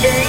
fever.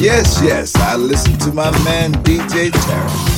Yes, yes. I listen to my man DJ Tarek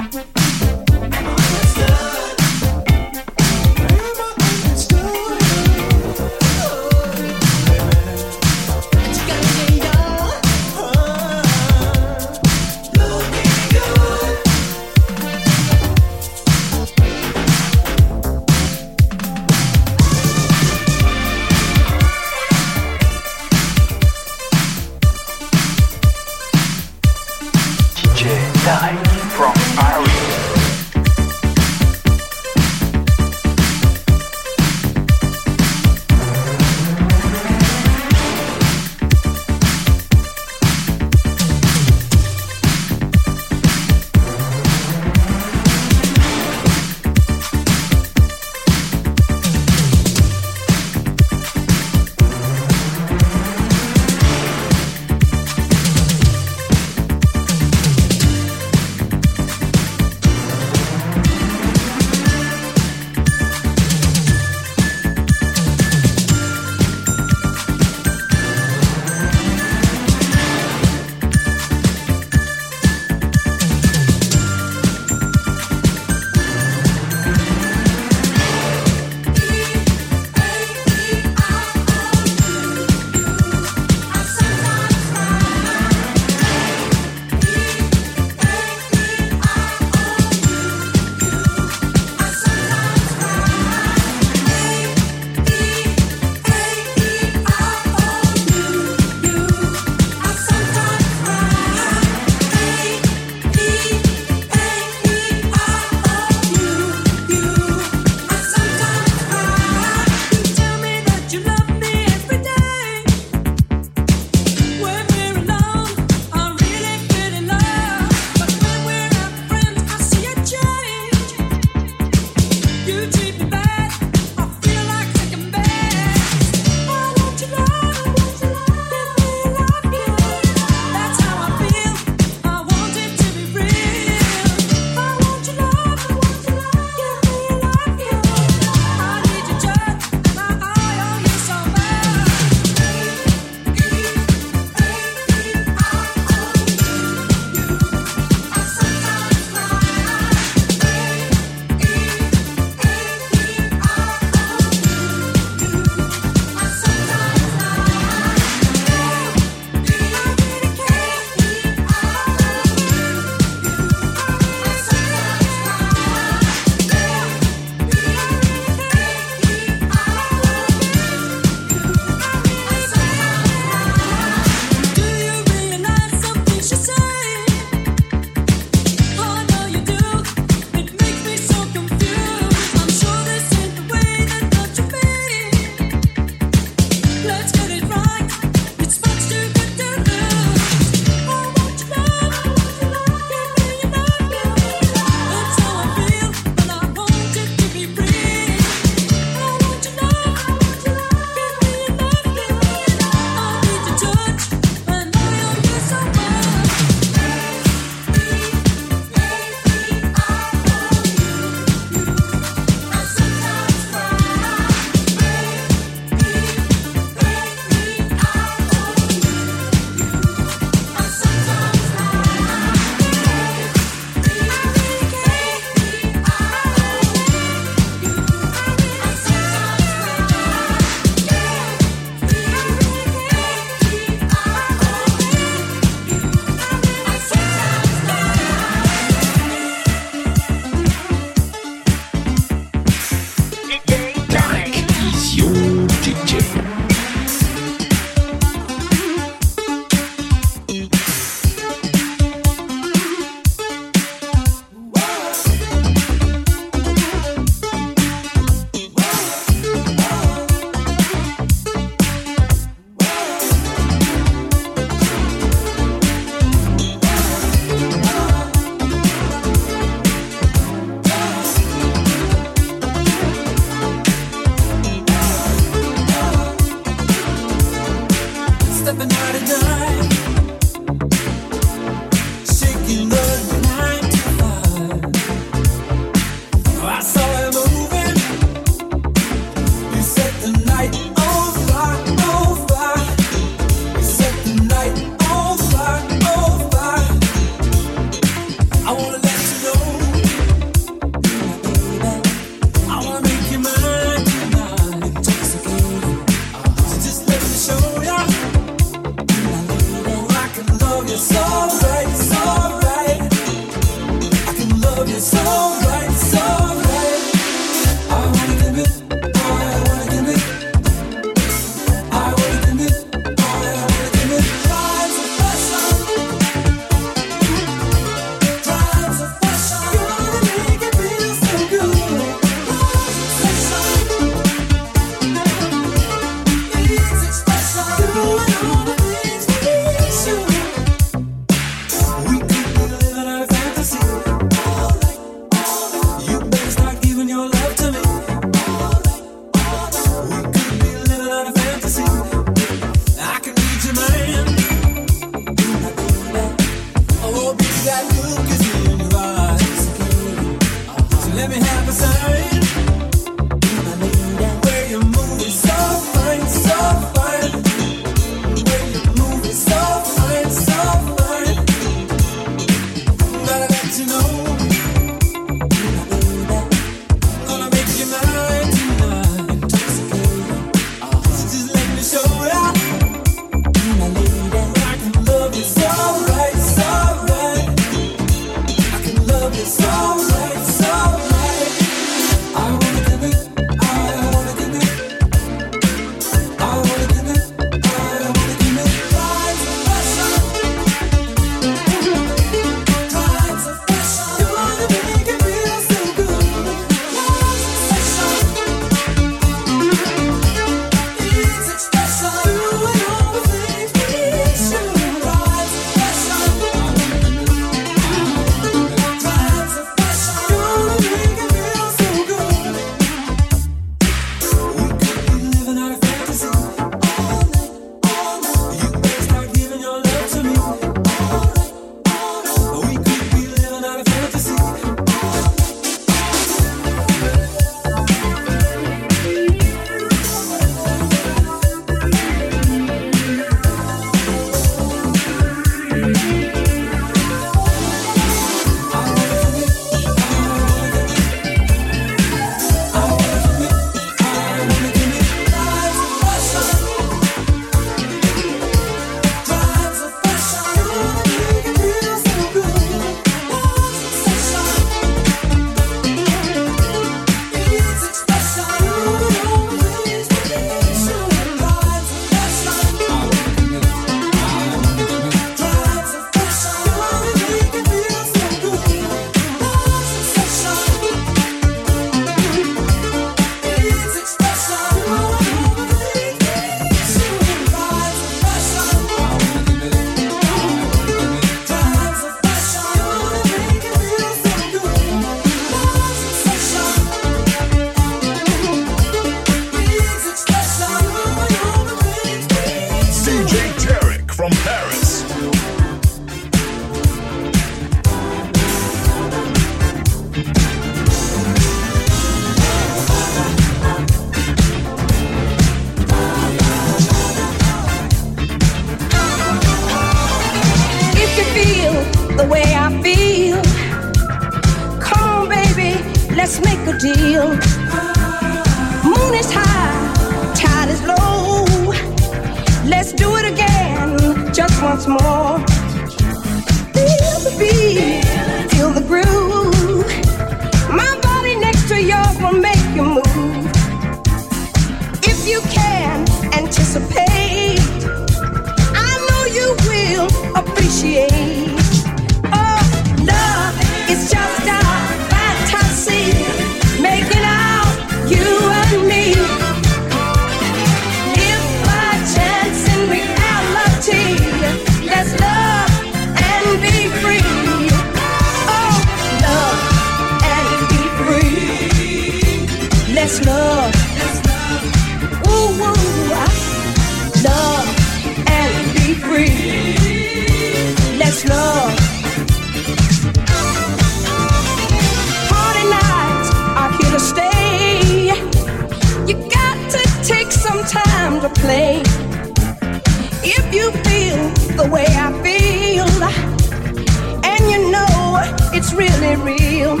real.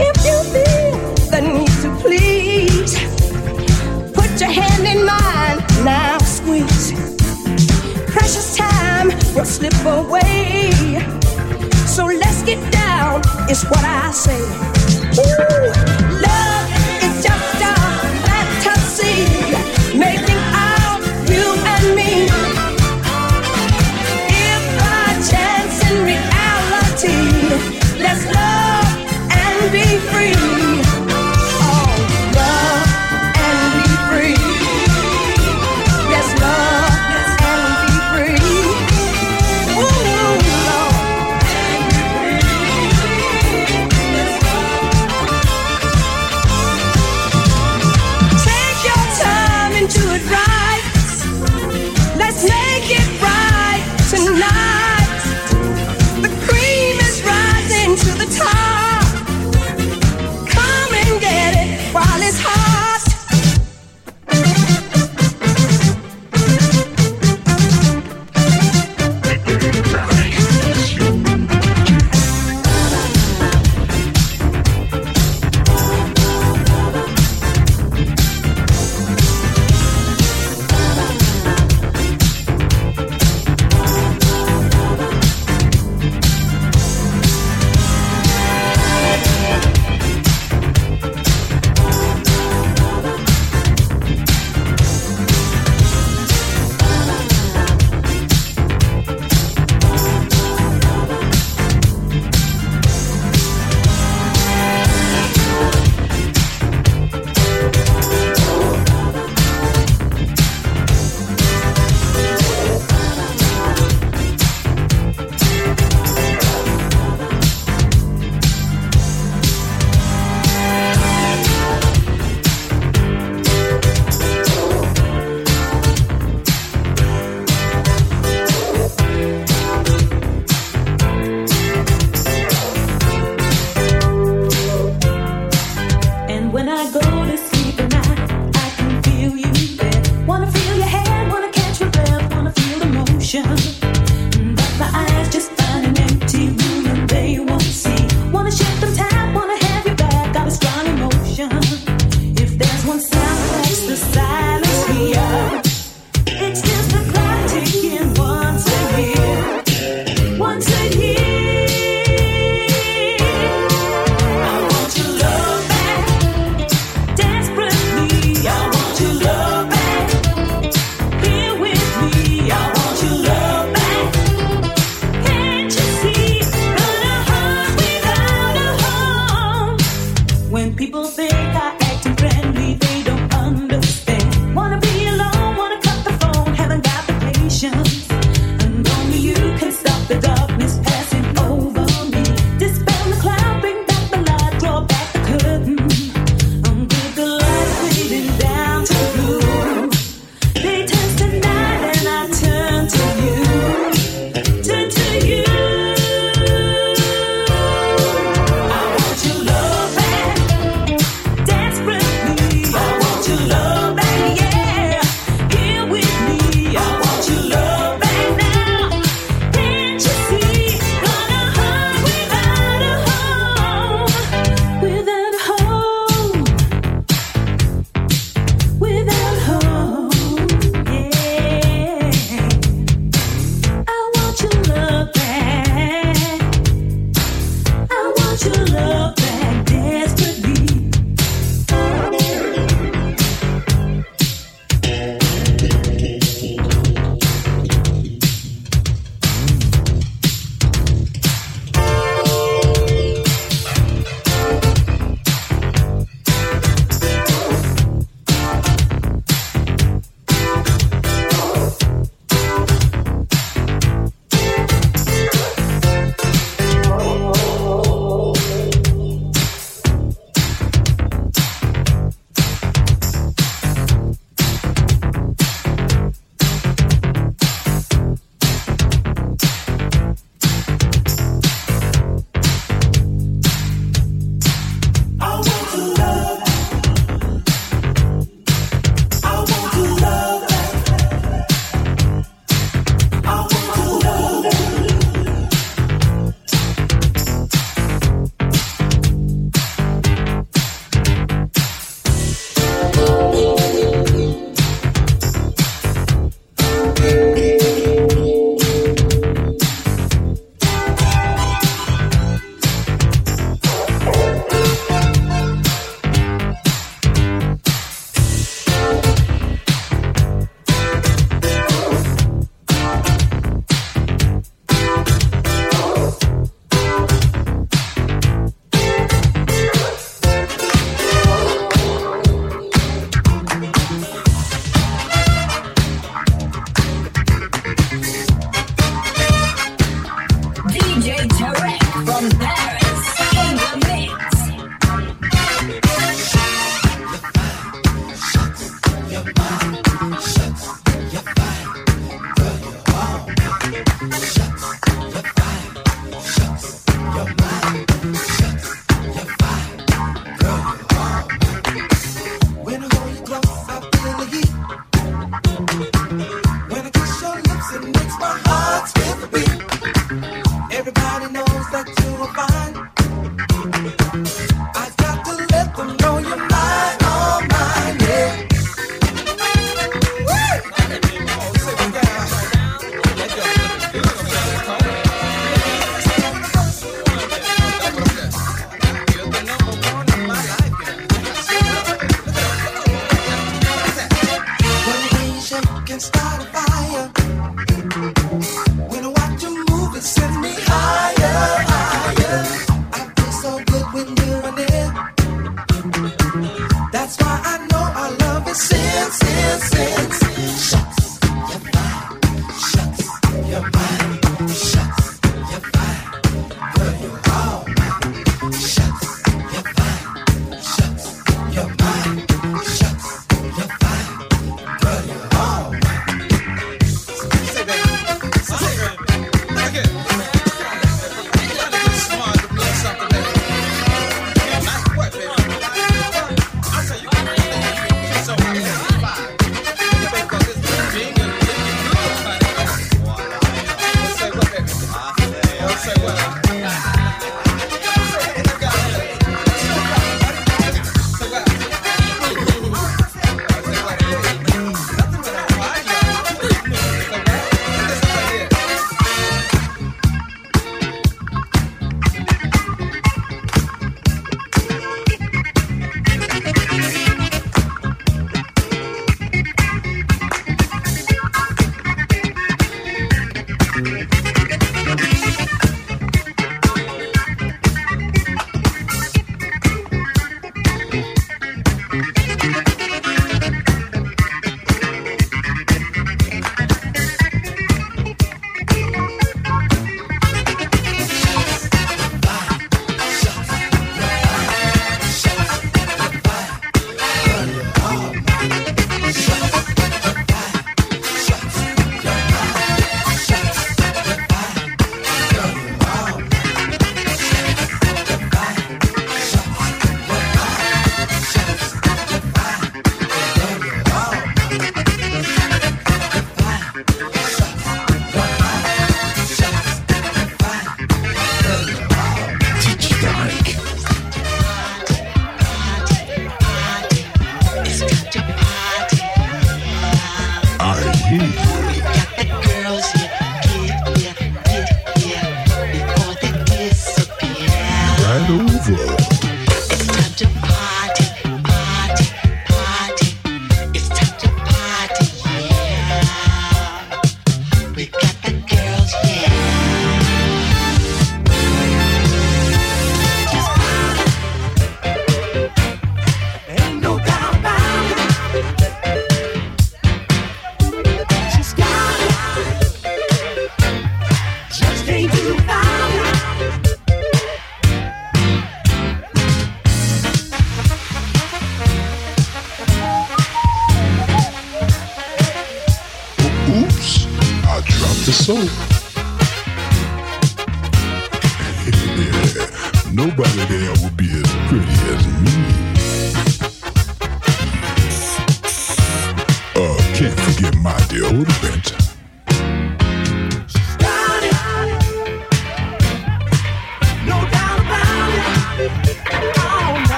If you feel the need to please, put your hand in mine, now squeeze. Precious time will slip away. So let's get down, is what I say. Ooh.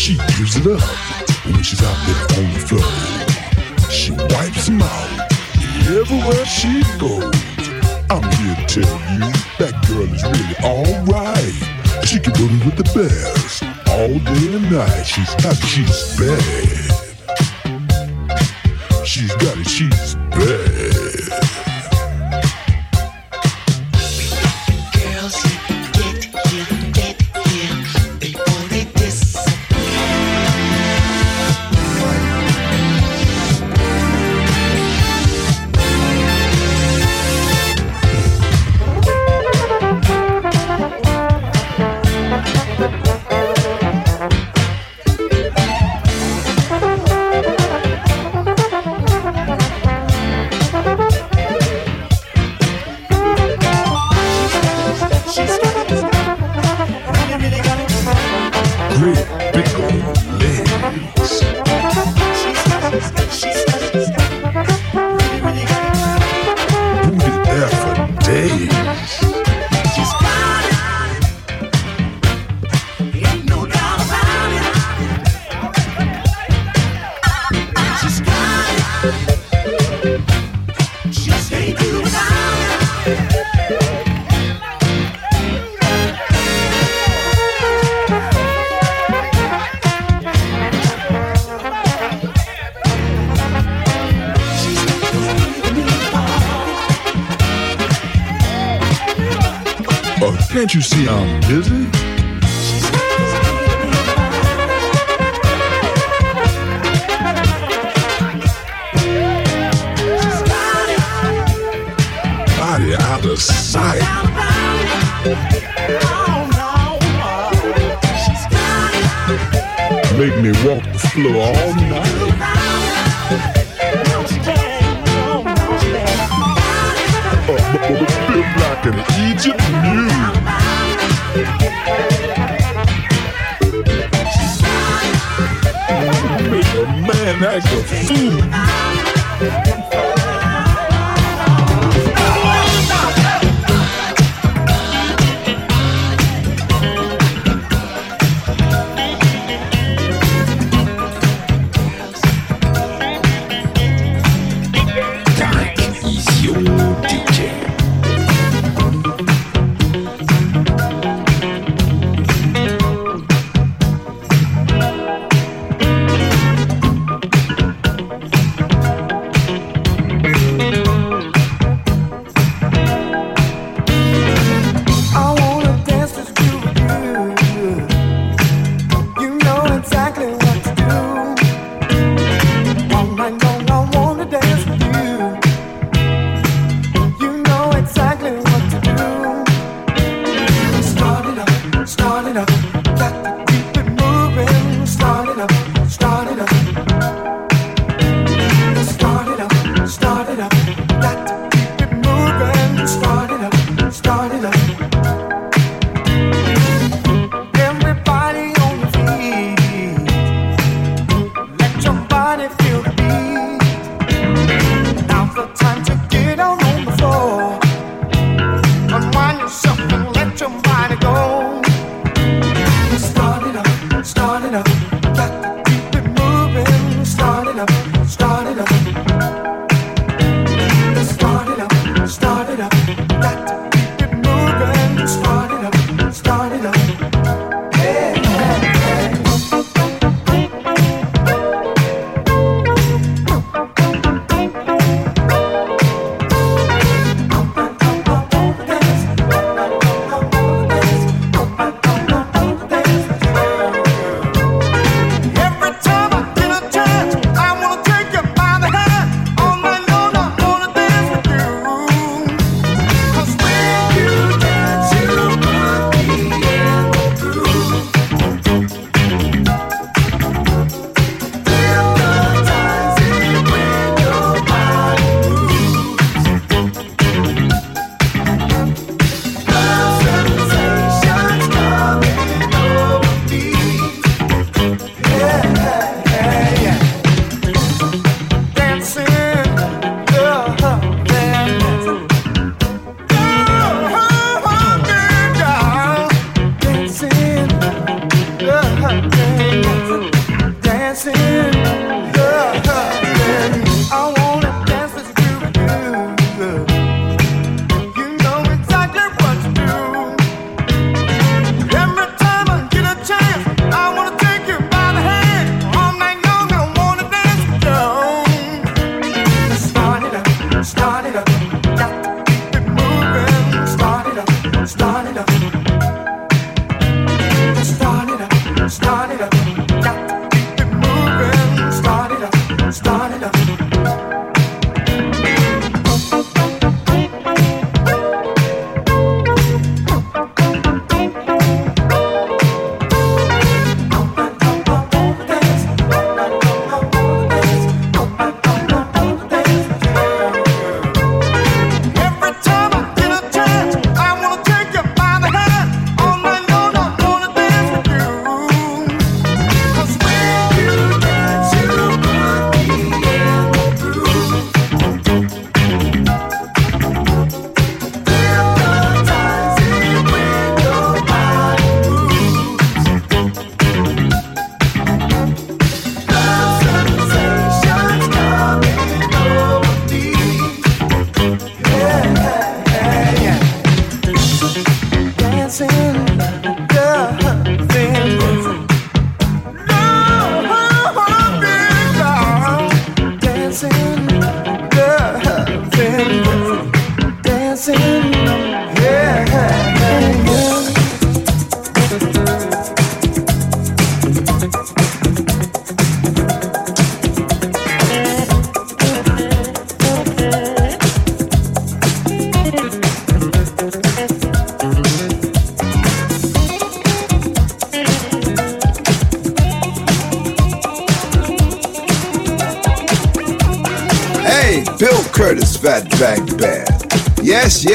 She gives it up when she's out there on the floor. She wipes them out everywhere she goes. I'm here to tell you that girl is really alright. She can put it with the best all day and night. She's happy, she's bad. She's got it, she's bad. out of sight. Make me walk the floor all night. Uh, but, but, but, like an Egypt mule. Make a man act a fool. up.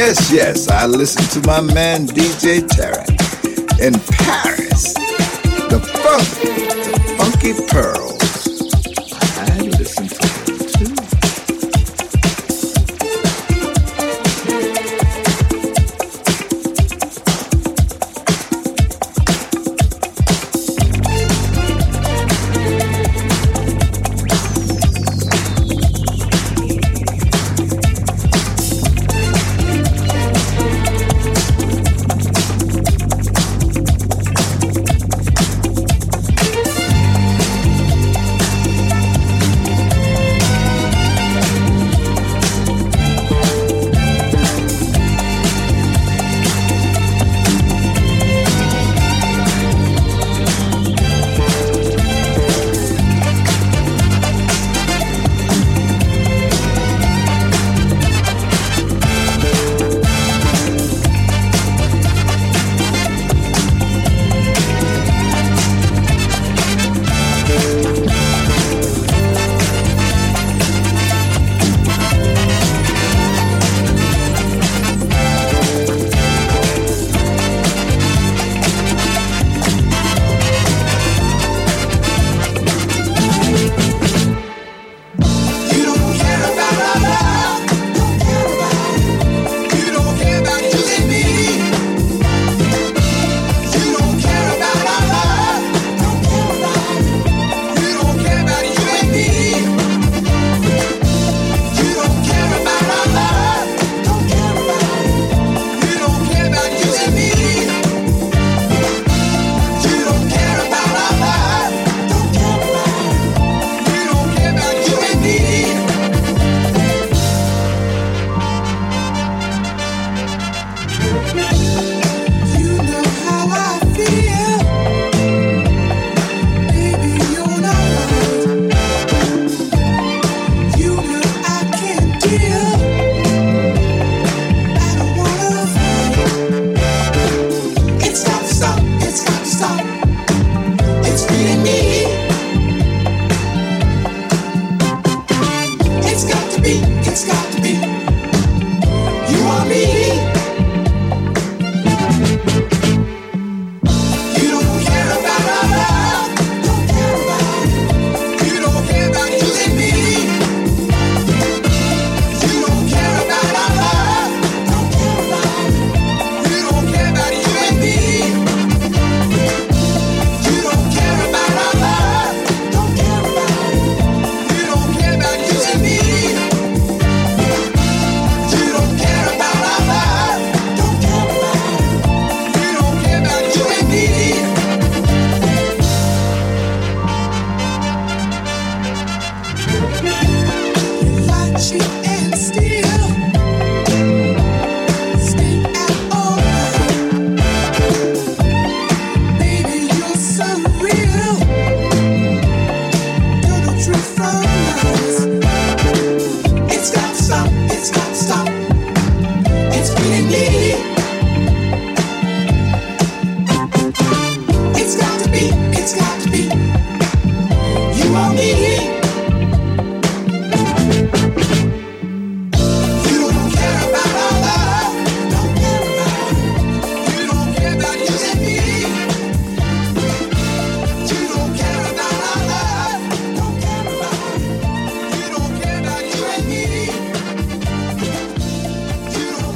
Yes, yes, I listen to my man DJ Tarek